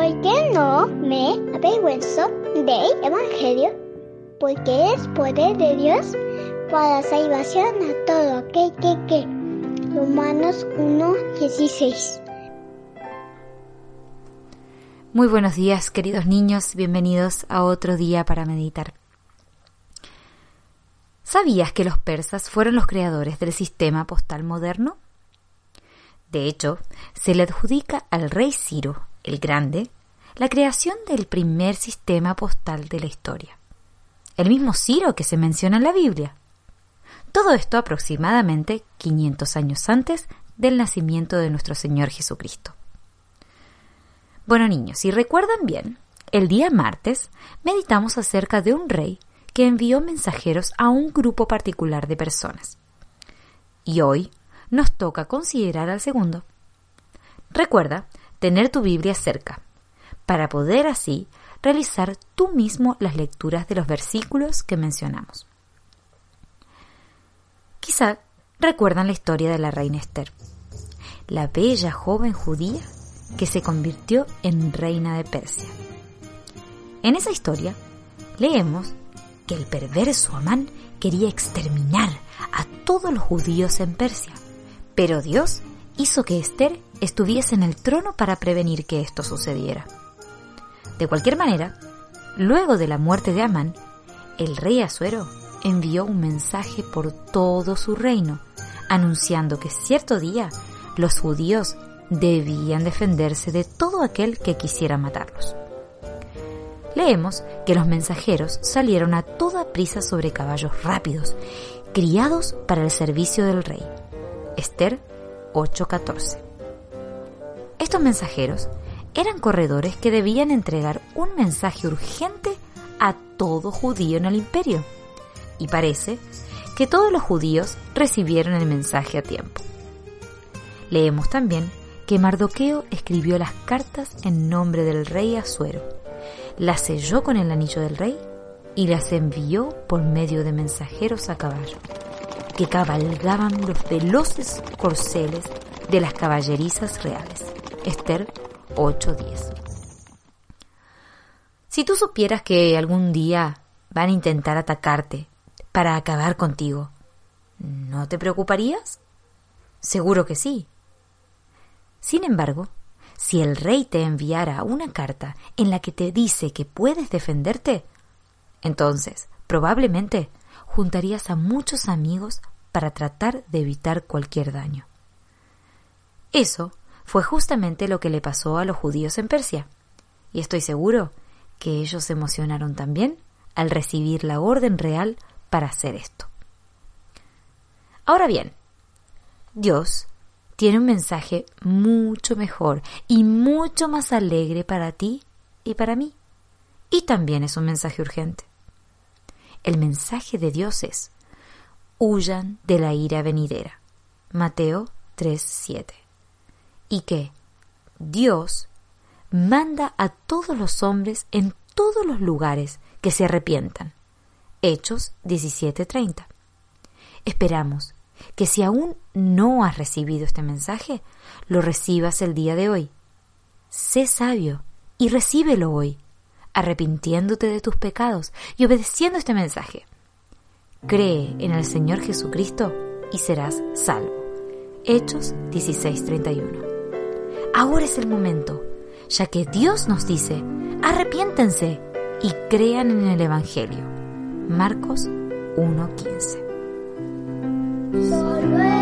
¿Por qué no me avergüenzo del Evangelio? Porque es poder de Dios para salvación a todo aquel que cree. Romanos 1:16 Muy buenos días, queridos niños, bienvenidos a otro día para meditar. ¿Sabías que los persas fueron los creadores del sistema postal moderno? De hecho, se le adjudica al rey Ciro el Grande la creación del primer sistema postal de la historia. El mismo Ciro que se menciona en la Biblia. Todo esto aproximadamente 500 años antes del nacimiento de nuestro Señor Jesucristo. Bueno niños, si recuerdan bien, el día martes meditamos acerca de un rey que envió mensajeros a un grupo particular de personas. Y hoy nos toca considerar al segundo. Recuerda tener tu Biblia cerca, para poder así realizar tú mismo las lecturas de los versículos que mencionamos. Quizá recuerdan la historia de la reina Esther, la bella joven judía que se convirtió en reina de Persia. En esa historia leemos que el perverso Amán quería exterminar a todos los judíos en Persia, pero Dios hizo que Esther estuviese en el trono para prevenir que esto sucediera. De cualquier manera, luego de la muerte de Amán, el rey Asuero envió un mensaje por todo su reino, anunciando que cierto día los judíos debían defenderse de todo aquel que quisiera matarlos. Leemos que los mensajeros salieron a toda prisa sobre caballos rápidos, criados para el servicio del rey. Esther 8:14. Estos mensajeros eran corredores que debían entregar un mensaje urgente a todo judío en el imperio. Y parece que todos los judíos recibieron el mensaje a tiempo. Leemos también que Mardoqueo escribió las cartas en nombre del rey Asuero, las selló con el anillo del rey y las envió por medio de mensajeros a caballo, que cabalgaban los veloces corceles de las caballerizas reales. Esther 8:10. Si tú supieras que algún día van a intentar atacarte para acabar contigo, ¿no te preocuparías? Seguro que sí. Sin embargo, si el rey te enviara una carta en la que te dice que puedes defenderte, entonces probablemente juntarías a muchos amigos para tratar de evitar cualquier daño. Eso fue justamente lo que le pasó a los judíos en Persia, y estoy seguro que ellos se emocionaron también al recibir la orden real para hacer esto. Ahora bien, Dios tiene un mensaje mucho mejor y mucho más alegre para ti y para mí. Y también es un mensaje urgente. El mensaje de Dios es, huyan de la ira venidera. Mateo 3:7. Y que Dios manda a todos los hombres en todos los lugares que se arrepientan. Hechos 17:30. Esperamos que si aún no has recibido este mensaje, lo recibas el día de hoy. Sé sabio y recíbelo hoy, arrepintiéndote de tus pecados y obedeciendo este mensaje. Cree en el Señor Jesucristo y serás salvo. Hechos 16:31. Ahora es el momento, ya que Dios nos dice, arrepiéntense y crean en el Evangelio. Marcos 1:15.